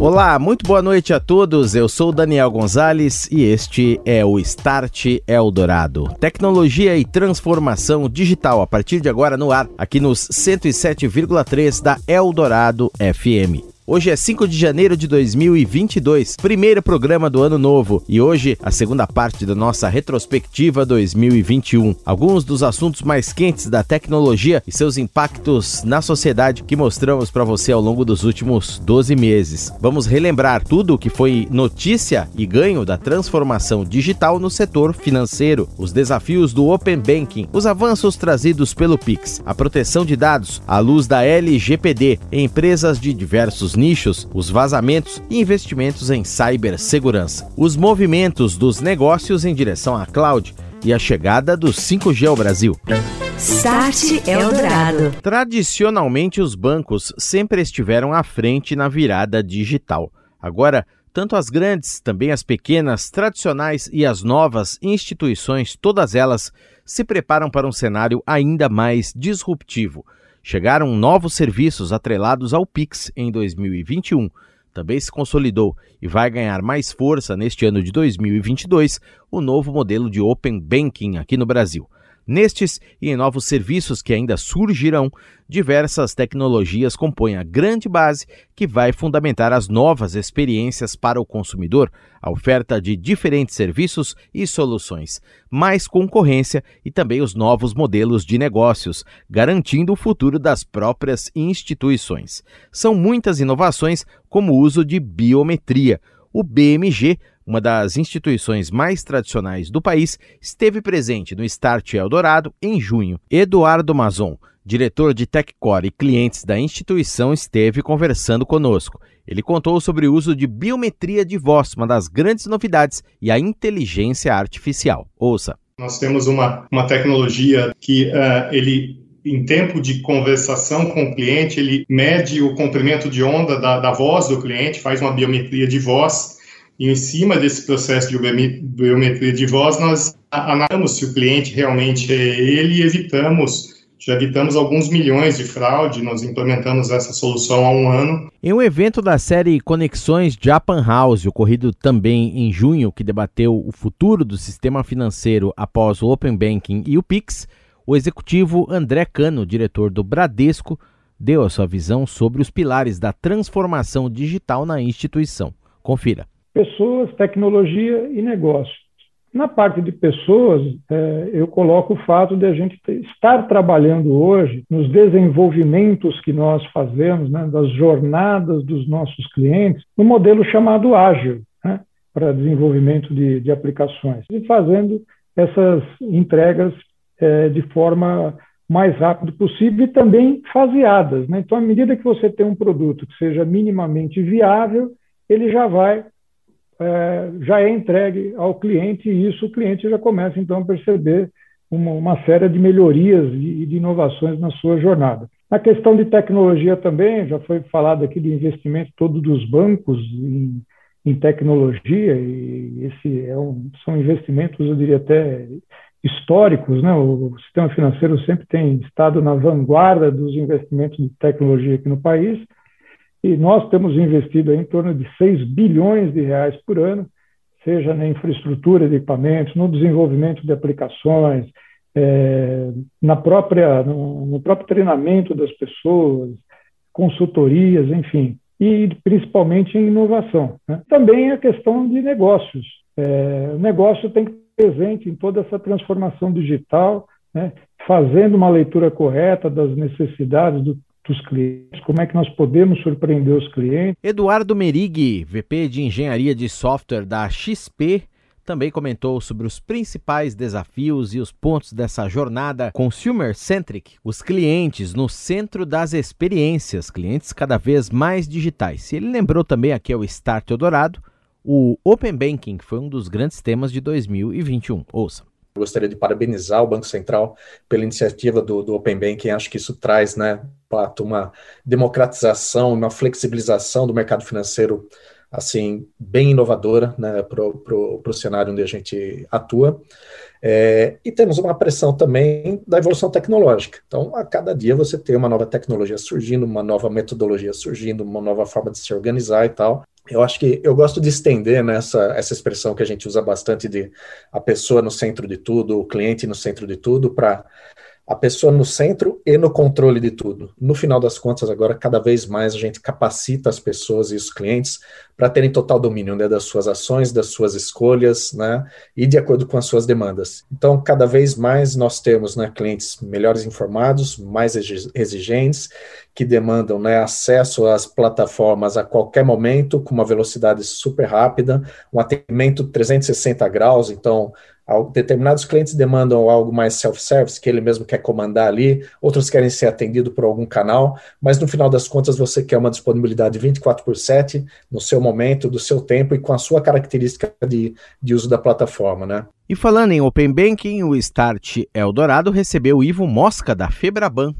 Olá, muito boa noite a todos. Eu sou Daniel Gonzalez e este é o Start Eldorado. Tecnologia e transformação digital a partir de agora no ar, aqui nos 107,3 da Eldorado FM. Hoje é 5 de janeiro de 2022, primeiro programa do ano novo e hoje a segunda parte da nossa retrospectiva 2021. Alguns dos assuntos mais quentes da tecnologia e seus impactos na sociedade que mostramos para você ao longo dos últimos 12 meses. Vamos relembrar tudo o que foi notícia e ganho da transformação digital no setor financeiro, os desafios do Open Banking, os avanços trazidos pelo Pix, a proteção de dados à luz da LGPD em empresas de diversos nichos, os vazamentos e investimentos em cibersegurança, os movimentos dos negócios em direção à cloud e a chegada do 5G ao Brasil. Start Eldorado. Tradicionalmente, os bancos sempre estiveram à frente na virada digital. Agora, tanto as grandes, também as pequenas, tradicionais e as novas instituições, todas elas se preparam para um cenário ainda mais disruptivo. Chegaram novos serviços atrelados ao Pix em 2021. Também se consolidou e vai ganhar mais força neste ano de 2022 o novo modelo de Open Banking aqui no Brasil. Nestes e em novos serviços que ainda surgirão, diversas tecnologias compõem a grande base que vai fundamentar as novas experiências para o consumidor, a oferta de diferentes serviços e soluções, mais concorrência e também os novos modelos de negócios, garantindo o futuro das próprias instituições. São muitas inovações, como o uso de biometria. O BMG uma das instituições mais tradicionais do país, esteve presente no Start Eldorado em junho. Eduardo Mazon, diretor de TechCore e clientes da instituição, esteve conversando conosco. Ele contou sobre o uso de biometria de voz, uma das grandes novidades, e a inteligência artificial. Ouça. Nós temos uma, uma tecnologia que uh, ele em tempo de conversação com o cliente, ele mede o comprimento de onda da, da voz do cliente, faz uma biometria de voz e em cima desse processo de biometria de voz, nós analisamos se o cliente realmente é ele e evitamos já evitamos alguns milhões de fraude, nós implementamos essa solução há um ano. Em um evento da série Conexões Japan House, ocorrido também em junho, que debateu o futuro do sistema financeiro após o Open Banking e o Pix, o executivo André Cano, diretor do Bradesco, deu a sua visão sobre os pilares da transformação digital na instituição. Confira pessoas, tecnologia e negócio. Na parte de pessoas, é, eu coloco o fato de a gente estar trabalhando hoje nos desenvolvimentos que nós fazemos, né, das jornadas dos nossos clientes, no modelo chamado ágil, né, para desenvolvimento de, de, aplicações, e fazendo essas entregas é, de forma mais rápido possível e também faseadas. Né? Então, à medida que você tem um produto que seja minimamente viável, ele já vai é, já é entregue ao cliente e isso o cliente já começa então a perceber uma, uma série de melhorias e de inovações na sua jornada. Na questão de tecnologia também, já foi falado aqui do investimento todo dos bancos em, em tecnologia, e esse é um, são investimentos, eu diria até históricos, né? O sistema financeiro sempre tem estado na vanguarda dos investimentos de tecnologia aqui no país, e nós temos investido em torno de 6 bilhões de reais por ano, seja na infraestrutura de equipamentos, no desenvolvimento de aplicações, é, na própria, no, no, próprio treinamento das pessoas, consultorias, enfim, e principalmente em inovação. Né? Também a questão de negócios. É, o negócio tem que estar presente em toda essa transformação digital, né? fazendo uma leitura correta das necessidades do, dos clientes, como é que nós podemos surpreender os clientes. Eduardo Merig, VP de Engenharia de Software da XP, também comentou sobre os principais desafios e os pontos dessa jornada consumer-centric, os clientes no centro das experiências, clientes cada vez mais digitais. E ele lembrou também aqui ao Start Eldorado o Open Banking, que foi um dos grandes temas de 2021. Ouça. Gostaria de parabenizar o Banco Central pela iniciativa do, do Open Banking. Acho que isso traz, né, Pato, uma democratização, uma flexibilização do mercado financeiro assim bem inovadora né, para o cenário onde a gente atua. É, e temos uma pressão também da evolução tecnológica. Então, a cada dia você tem uma nova tecnologia surgindo, uma nova metodologia surgindo, uma nova forma de se organizar e tal. Eu acho que eu gosto de estender nessa essa expressão que a gente usa bastante de a pessoa no centro de tudo, o cliente no centro de tudo, para a pessoa no centro e no controle de tudo. No final das contas, agora, cada vez mais a gente capacita as pessoas e os clientes para terem total domínio né, das suas ações, das suas escolhas, né, e de acordo com as suas demandas. Então, cada vez mais nós temos né, clientes melhores informados, mais exigentes, que demandam né, acesso às plataformas a qualquer momento, com uma velocidade super rápida, um atendimento 360 graus, então determinados clientes demandam algo mais self-service, que ele mesmo quer comandar ali, outros querem ser atendido por algum canal, mas no final das contas você quer uma disponibilidade 24 por 7 no seu momento, do seu tempo e com a sua característica de, de uso da plataforma, né? E falando em Open Banking, o Start Eldorado recebeu o Ivo Mosca da Febraban,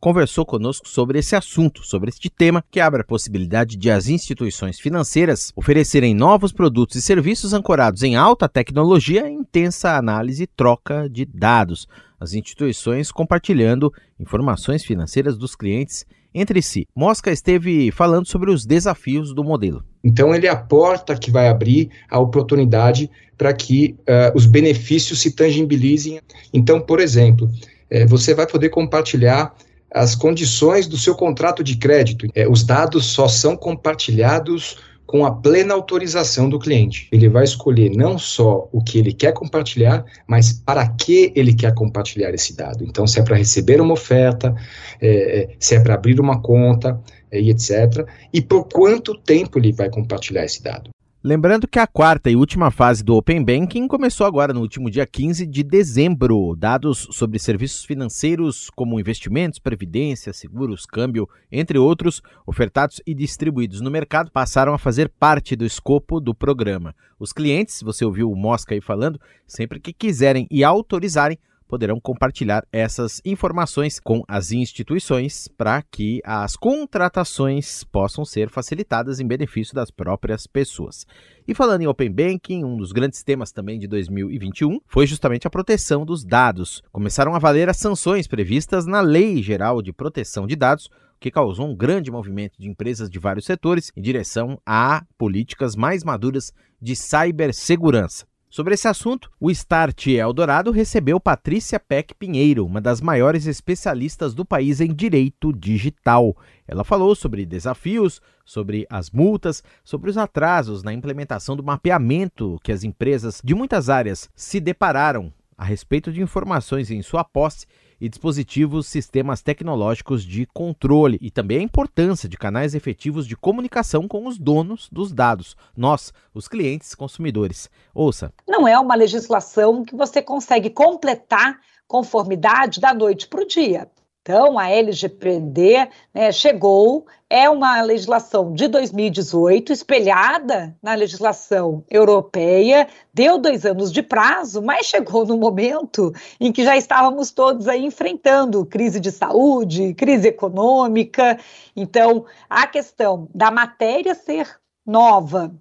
conversou conosco sobre esse assunto, sobre este tema que abre a possibilidade de as instituições financeiras oferecerem novos produtos e serviços ancorados em alta tecnologia e intensa análise e troca de dados. As instituições compartilhando informações financeiras dos clientes entre si. Mosca esteve falando sobre os desafios do modelo. Então, ele é a porta que vai abrir a oportunidade para que uh, os benefícios se tangibilizem. Então, por exemplo, eh, você vai poder compartilhar as condições do seu contrato de crédito. Eh, os dados só são compartilhados com a plena autorização do cliente. Ele vai escolher não só o que ele quer compartilhar, mas para que ele quer compartilhar esse dado. Então, se é para receber uma oferta, é, se é para abrir uma conta, é, e etc. E por quanto tempo ele vai compartilhar esse dado. Lembrando que a quarta e última fase do Open Banking começou agora no último dia 15 de dezembro. Dados sobre serviços financeiros como investimentos, previdência, seguros, câmbio, entre outros, ofertados e distribuídos no mercado, passaram a fazer parte do escopo do programa. Os clientes, você ouviu o Mosca aí falando, sempre que quiserem e autorizarem, poderão compartilhar essas informações com as instituições para que as contratações possam ser facilitadas em benefício das próprias pessoas. E falando em Open Banking, um dos grandes temas também de 2021 foi justamente a proteção dos dados. Começaram a valer as sanções previstas na Lei Geral de Proteção de Dados, que causou um grande movimento de empresas de vários setores em direção a políticas mais maduras de cibersegurança. Sobre esse assunto, o Start Eldorado recebeu Patrícia Peck Pinheiro, uma das maiores especialistas do país em direito digital. Ela falou sobre desafios, sobre as multas, sobre os atrasos na implementação do mapeamento que as empresas de muitas áreas se depararam a respeito de informações em sua posse e dispositivos sistemas tecnológicos de controle e também a importância de canais efetivos de comunicação com os donos dos dados, nós, os clientes consumidores. Ouça. Não é uma legislação que você consegue completar conformidade da noite para o dia. Então, a LGPD né, chegou, é uma legislação de 2018, espelhada na legislação europeia, deu dois anos de prazo, mas chegou no momento em que já estávamos todos aí enfrentando crise de saúde, crise econômica. Então, a questão da matéria ser nova,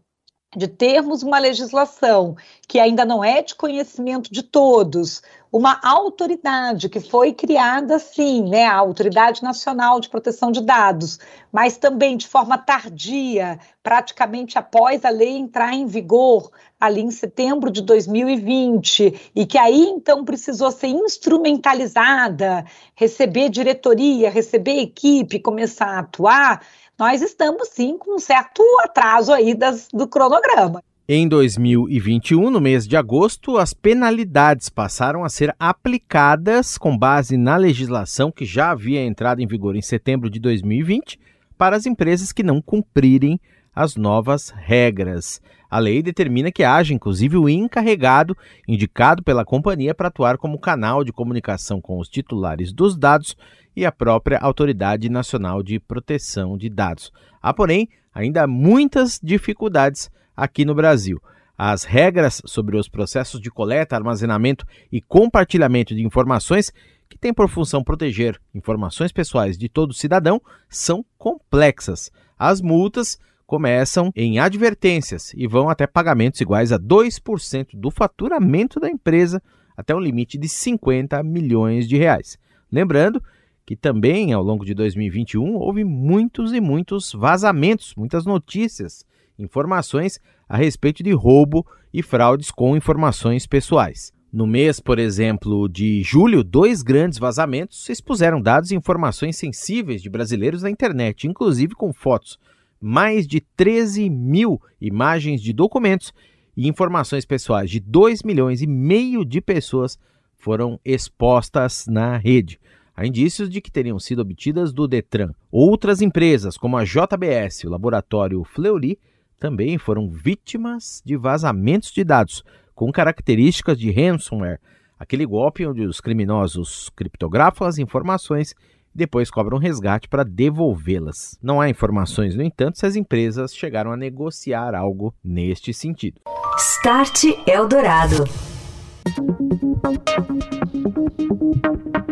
de termos uma legislação que ainda não é de conhecimento de todos, uma autoridade que foi criada, sim, né, a Autoridade Nacional de Proteção de Dados, mas também de forma tardia, praticamente após a lei entrar em vigor, ali em setembro de 2020, e que aí então precisou ser instrumentalizada, receber diretoria, receber equipe, começar a atuar nós estamos sim com um certo atraso aí das, do cronograma. Em 2021, no mês de agosto, as penalidades passaram a ser aplicadas com base na legislação que já havia entrado em vigor em setembro de 2020 para as empresas que não cumprirem as novas regras. A lei determina que haja, inclusive, o encarregado indicado pela companhia para atuar como canal de comunicação com os titulares dos dados e a própria Autoridade Nacional de Proteção de Dados. Há, porém, ainda muitas dificuldades aqui no Brasil. As regras sobre os processos de coleta, armazenamento e compartilhamento de informações, que têm por função proteger informações pessoais de todo cidadão, são complexas. As multas começam em advertências e vão até pagamentos iguais a 2% do faturamento da empresa, até um limite de 50 milhões de reais. Lembrando que também ao longo de 2021 houve muitos e muitos vazamentos, muitas notícias informações a respeito de roubo e fraudes com informações pessoais. No mês, por exemplo, de julho, dois grandes vazamentos expuseram dados e informações sensíveis de brasileiros na internet, inclusive com fotos. Mais de 13 mil imagens de documentos e informações pessoais de 2 milhões e meio de pessoas foram expostas na rede. Há indícios de que teriam sido obtidas do Detran. Outras empresas, como a JBS, o laboratório Fleury, também foram vítimas de vazamentos de dados com características de ransomware, aquele golpe onde os criminosos criptografam as informações depois cobram resgate para devolvê-las. Não há informações, no entanto, se as empresas chegaram a negociar algo neste sentido. Start Eldorado.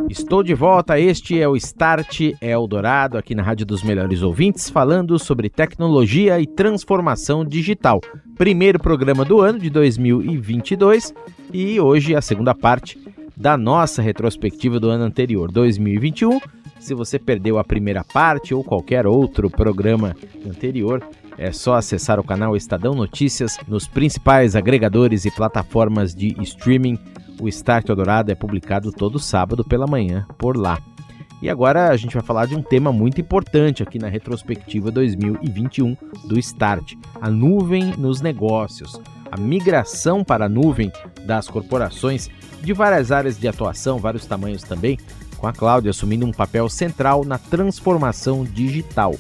Estou de volta, este é o Start Eldorado, aqui na Rádio dos Melhores Ouvintes, falando sobre tecnologia e transformação digital. Primeiro programa do ano de 2022 e hoje a segunda parte da nossa retrospectiva do ano anterior, 2021. Se você perdeu a primeira parte ou qualquer outro programa anterior, é só acessar o canal Estadão Notícias nos principais agregadores e plataformas de streaming o Start Eldorado é publicado todo sábado pela manhã por lá. E agora a gente vai falar de um tema muito importante aqui na retrospectiva 2021 do Start: a nuvem nos negócios. A migração para a nuvem das corporações de várias áreas de atuação, vários tamanhos também, com a Cláudia assumindo um papel central na transformação digital.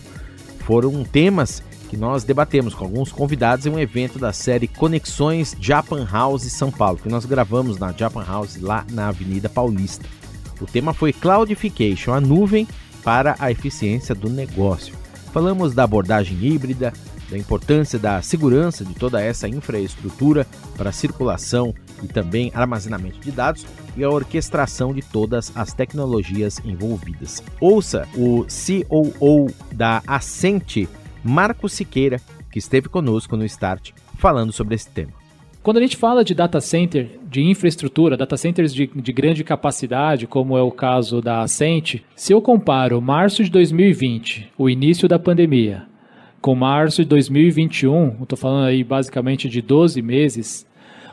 Foram temas que nós debatemos com alguns convidados em um evento da série Conexões Japan House São Paulo, que nós gravamos na Japan House lá na Avenida Paulista. O tema foi Cloudification, a nuvem para a eficiência do negócio. Falamos da abordagem híbrida, da importância da segurança de toda essa infraestrutura para circulação e também armazenamento de dados e a orquestração de todas as tecnologias envolvidas. Ouça o COO da Ascente Marco Siqueira, que esteve conosco no Start, falando sobre esse tema. Quando a gente fala de data center, de infraestrutura, data centers de, de, grande capacidade, como é o caso da Ascente, se eu comparo março de 2020, o início da pandemia, com março de 2021, estou falando aí basicamente de 12 meses,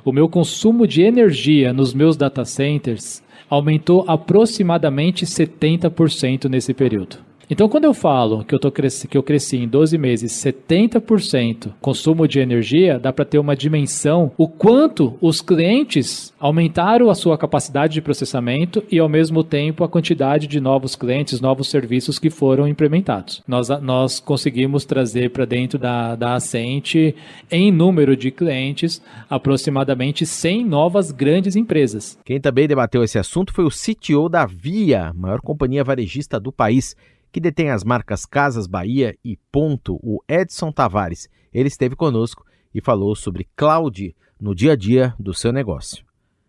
o meu consumo de energia nos meus data centers aumentou aproximadamente 70% nesse período. Então, quando eu falo que eu, tô cresci, que eu cresci em 12 meses 70% consumo de energia, dá para ter uma dimensão o quanto os clientes aumentaram a sua capacidade de processamento e, ao mesmo tempo, a quantidade de novos clientes, novos serviços que foram implementados. Nós, nós conseguimos trazer para dentro da, da Ascente, em número de clientes, aproximadamente 100 novas grandes empresas. Quem também debateu esse assunto foi o CTO da Via, maior companhia varejista do país que detém as marcas Casas Bahia e Ponto, o Edson Tavares. Ele esteve conosco e falou sobre cloud no dia a dia do seu negócio.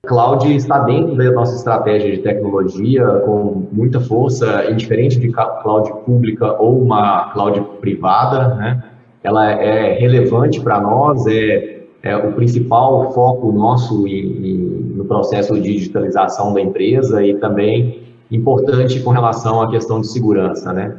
Cloud está dentro da nossa estratégia de tecnologia com muita força, indiferente de cloud pública ou uma cloud privada, né? Ela é relevante para nós, é, é, o principal foco nosso no processo de digitalização da empresa e também importante com relação à questão de segurança, né?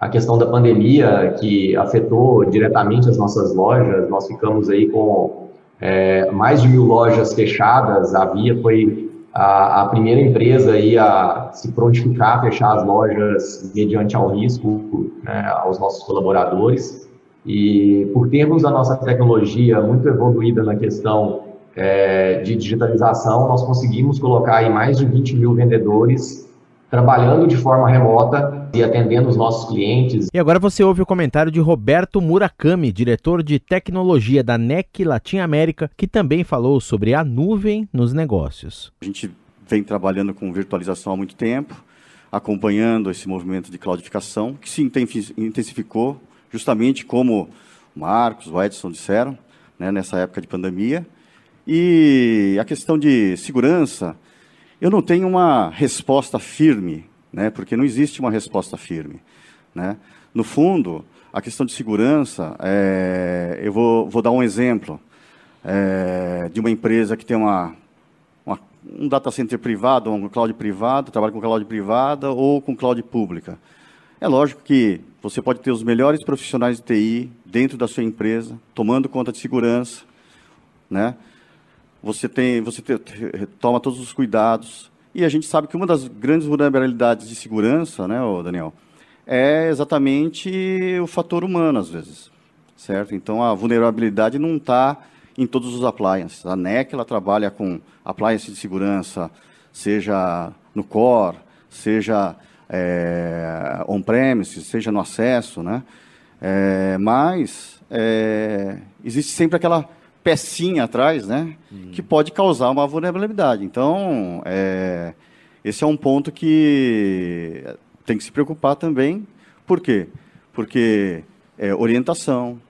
A questão da pandemia que afetou diretamente as nossas lojas, nós ficamos aí com é, mais de mil lojas fechadas. A Via foi a, a, primeira empresa aí a se prontificar a fechar as lojas mediante ao risco né, aos nossos colaboradores. E por termos a nossa tecnologia muito evoluída na questão é, de digitalização, nós conseguimos colocar aí mais de 20 mil vendedores trabalhando de forma remota e atendendo os nossos clientes. E agora você ouve o comentário de Roberto Murakami, diretor de tecnologia da NEC Latin América, que também falou sobre a nuvem nos negócios. A gente vem trabalhando com virtualização há muito tempo, acompanhando esse movimento de cloudificação, que se intensificou, justamente como o Marcos, o Edson disseram, né, nessa época de pandemia. E a questão de segurança, eu não tenho uma resposta firme, né, porque não existe uma resposta firme. Né? No fundo, a questão de segurança, é, eu vou, vou, dar um exemplo é, de uma empresa que tem uma, uma, um data center privado, um cloud privado, trabalha com cloud privada ou com cloud pública. É lógico que você pode ter os melhores profissionais de TI dentro da sua empresa, tomando conta de segurança, né? Você tem, você te, toma todos os cuidados. E a gente sabe que uma das grandes vulnerabilidades de segurança, né, Daniel, é exatamente o fator humano, às vezes, certo? Então, a vulnerabilidade não está em todos os appliances. A NEC, ela trabalha com appliances de segurança, seja no core, seja é, on-premises, seja no acesso, né? É, mas é, existe sempre aquela pecinha atrás, né? Uhum. Que pode causar uma vulnerabilidade. Então, é, esse é um ponto que tem que se preocupar também. Por quê? Porque é, orientação,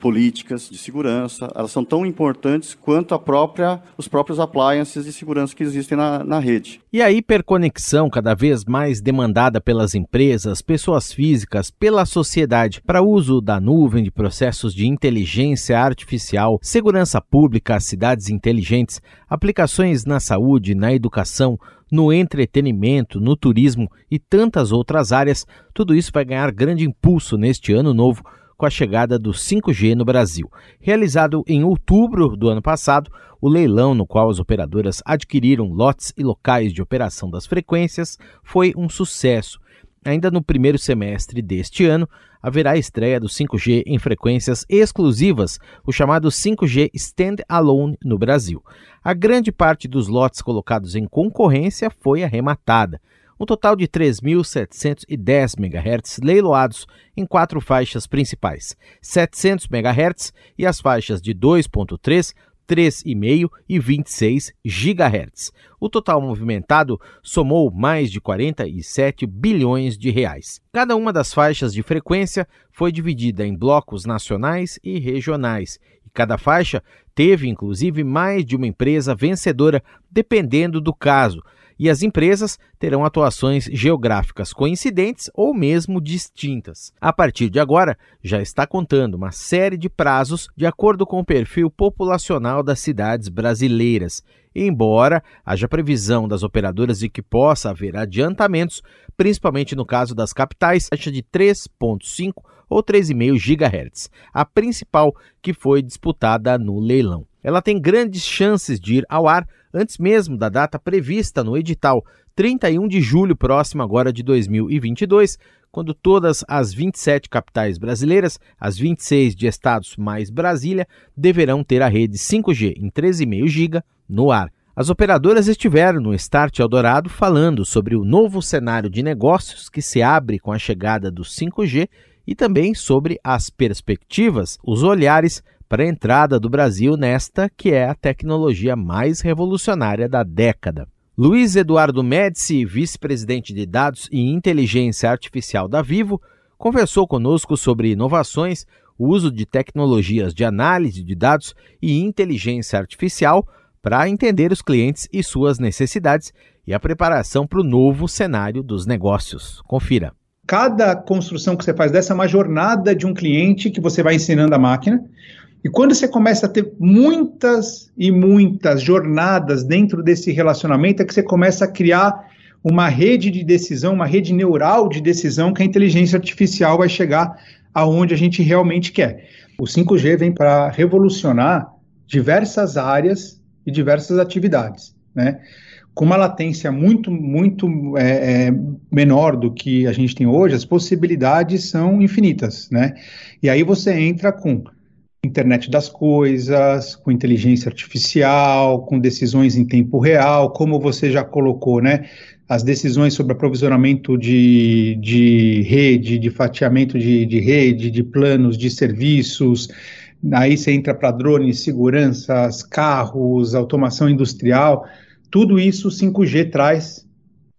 políticas de segurança, elas são tão importantes quanto a própria, os próprios appliances de segurança que existem na, na rede. E a hiperconexão cada vez mais demandada pelas empresas, pessoas físicas, pela sociedade para uso da nuvem de processos de inteligência artificial, segurança pública, cidades inteligentes, aplicações na saúde, na educação, no entretenimento, no turismo e tantas outras áreas, tudo isso vai ganhar grande impulso neste ano novo com a chegada do 5G no Brasil. Realizado em outubro do ano passado, o leilão no qual as operadoras adquiriram lotes e locais de operação das frequências foi um sucesso. Ainda no primeiro semestre deste ano, haverá a estreia do 5G em frequências exclusivas, o chamado 5G Standalone no Brasil. A grande parte dos lotes colocados em concorrência foi arrematada um total de 3.710 MHz leiloados em quatro faixas principais: 700 MHz e as faixas de 2.3, 3,5 e 26 GHz. O total movimentado somou mais de 47 bilhões de reais. Cada uma das faixas de frequência foi dividida em blocos nacionais e regionais, e cada faixa teve inclusive mais de uma empresa vencedora, dependendo do caso e as empresas terão atuações geográficas coincidentes ou mesmo distintas. A partir de agora, já está contando uma série de prazos de acordo com o perfil populacional das cidades brasileiras. Embora haja previsão das operadoras de que possa haver adiantamentos, principalmente no caso das capitais, taxa de 3,5 ou 3,5 GHz, a principal que foi disputada no leilão. Ela tem grandes chances de ir ao ar antes mesmo da data prevista no edital, 31 de julho próximo agora de 2022, quando todas as 27 capitais brasileiras, as 26 de estados mais Brasília, deverão ter a rede 5G em 13,5 GB no ar. As operadoras estiveram no Start Eldorado falando sobre o novo cenário de negócios que se abre com a chegada do 5G e também sobre as perspectivas, os olhares para a entrada do Brasil nesta que é a tecnologia mais revolucionária da década. Luiz Eduardo Médici, vice-presidente de Dados e Inteligência Artificial da Vivo, conversou conosco sobre inovações, o uso de tecnologias de análise de dados e inteligência artificial para entender os clientes e suas necessidades e a preparação para o novo cenário dos negócios. Confira. Cada construção que você faz dessa é uma jornada de um cliente que você vai ensinando a máquina. E quando você começa a ter muitas e muitas jornadas dentro desse relacionamento, é que você começa a criar uma rede de decisão, uma rede neural de decisão que a inteligência artificial vai chegar aonde a gente realmente quer. O 5G vem para revolucionar diversas áreas e diversas atividades, né? com uma latência muito, muito é, é, menor do que a gente tem hoje, as possibilidades são infinitas, né? E aí você entra com internet das coisas, com inteligência artificial, com decisões em tempo real, como você já colocou, né? As decisões sobre aprovisionamento de, de rede, de fatiamento de, de rede, de planos, de serviços, aí você entra para drones, seguranças, carros, automação industrial, tudo isso o 5G traz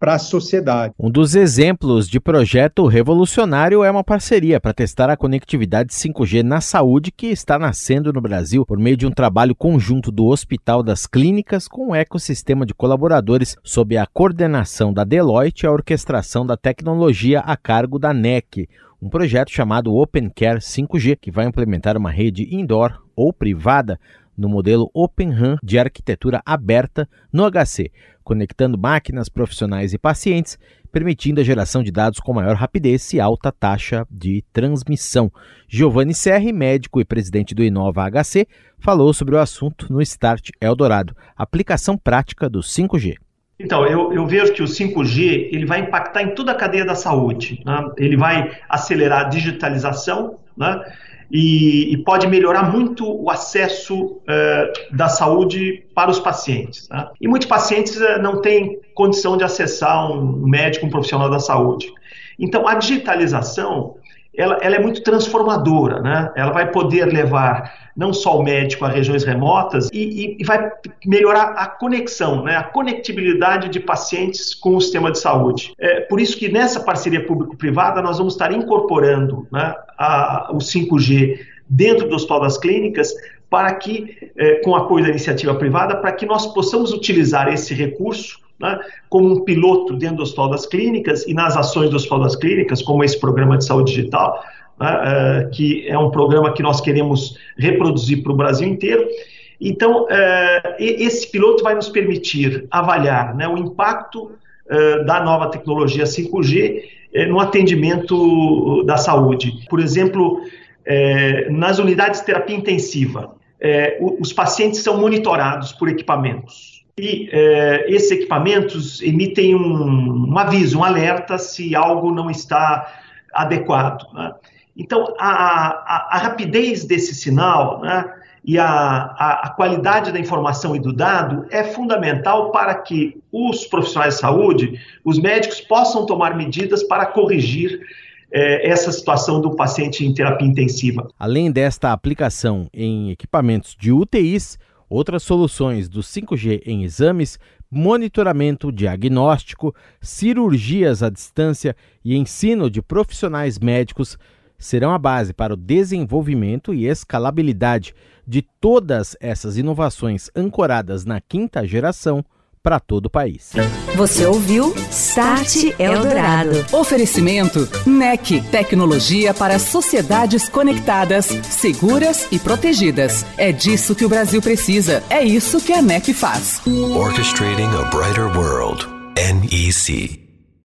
para a sociedade. Um dos exemplos de projeto revolucionário é uma parceria para testar a conectividade 5G na saúde que está nascendo no Brasil por meio de um trabalho conjunto do Hospital das Clínicas com um ecossistema de colaboradores sob a coordenação da Deloitte e a orquestração da tecnologia a cargo da NEC, um projeto chamado Open Care 5G que vai implementar uma rede indoor ou privada no modelo Open RAN de arquitetura aberta no HC, conectando máquinas, profissionais e pacientes, permitindo a geração de dados com maior rapidez e alta taxa de transmissão. Giovanni Serri, médico e presidente do Inova HC, falou sobre o assunto no Start Eldorado, aplicação prática do 5G. Então, eu, eu, vejo que o 5G ele vai impactar em toda a cadeia da saúde. Né? Ele vai acelerar a digitalização, né? E, e pode melhorar muito o acesso uh, da saúde para os pacientes. Né? E muitos pacientes uh, não têm condição de acessar um médico, um profissional da saúde. Então, a digitalização ela, ela, é muito transformadora, né? Ela vai poder levar não só o médico a regiões remotas e, e, vai melhorar a conexão, né? A conectibilidade de pacientes com o sistema de saúde. É por isso que nessa parceria público-privada nós vamos estar incorporando né, a, o 5G dentro do Hospital das Clínicas para que, é, com apoio da iniciativa privada, para que nós possamos utilizar esse recurso né, como um piloto dentro do Hospital das Clínicas e nas ações do Hospital das Clínicas, como esse programa de saúde digital, né, uh, que é um programa que nós queremos reproduzir para o Brasil inteiro. Então, uh, esse piloto vai nos permitir avaliar né, o impacto uh, da nova tecnologia 5G no atendimento da saúde. Por exemplo, nas unidades de terapia intensiva, os pacientes são monitorados por equipamentos e esses equipamentos emitem um, um, aviso, um alerta se algo não está adequado. Né? Então, a, a, a, rapidez desse sinal né, e a, a, qualidade da informação e do dado é fundamental para que os profissionais de saúde, os médicos, possam tomar medidas para corrigir é, essa situação do paciente em terapia intensiva. Além desta aplicação em equipamentos de UTIs, Outras soluções do 5G em exames, monitoramento diagnóstico, cirurgias à distância e ensino de profissionais médicos serão a base para o desenvolvimento e escalabilidade de todas essas inovações ancoradas na quinta geração para todo o país. Você ouviu Start Eldorado. Oferecimento NEC, tecnologia para sociedades conectadas, seguras e protegidas. É disso que o Brasil precisa. É isso que a NEC faz. Orchestrating a brighter world. NEC.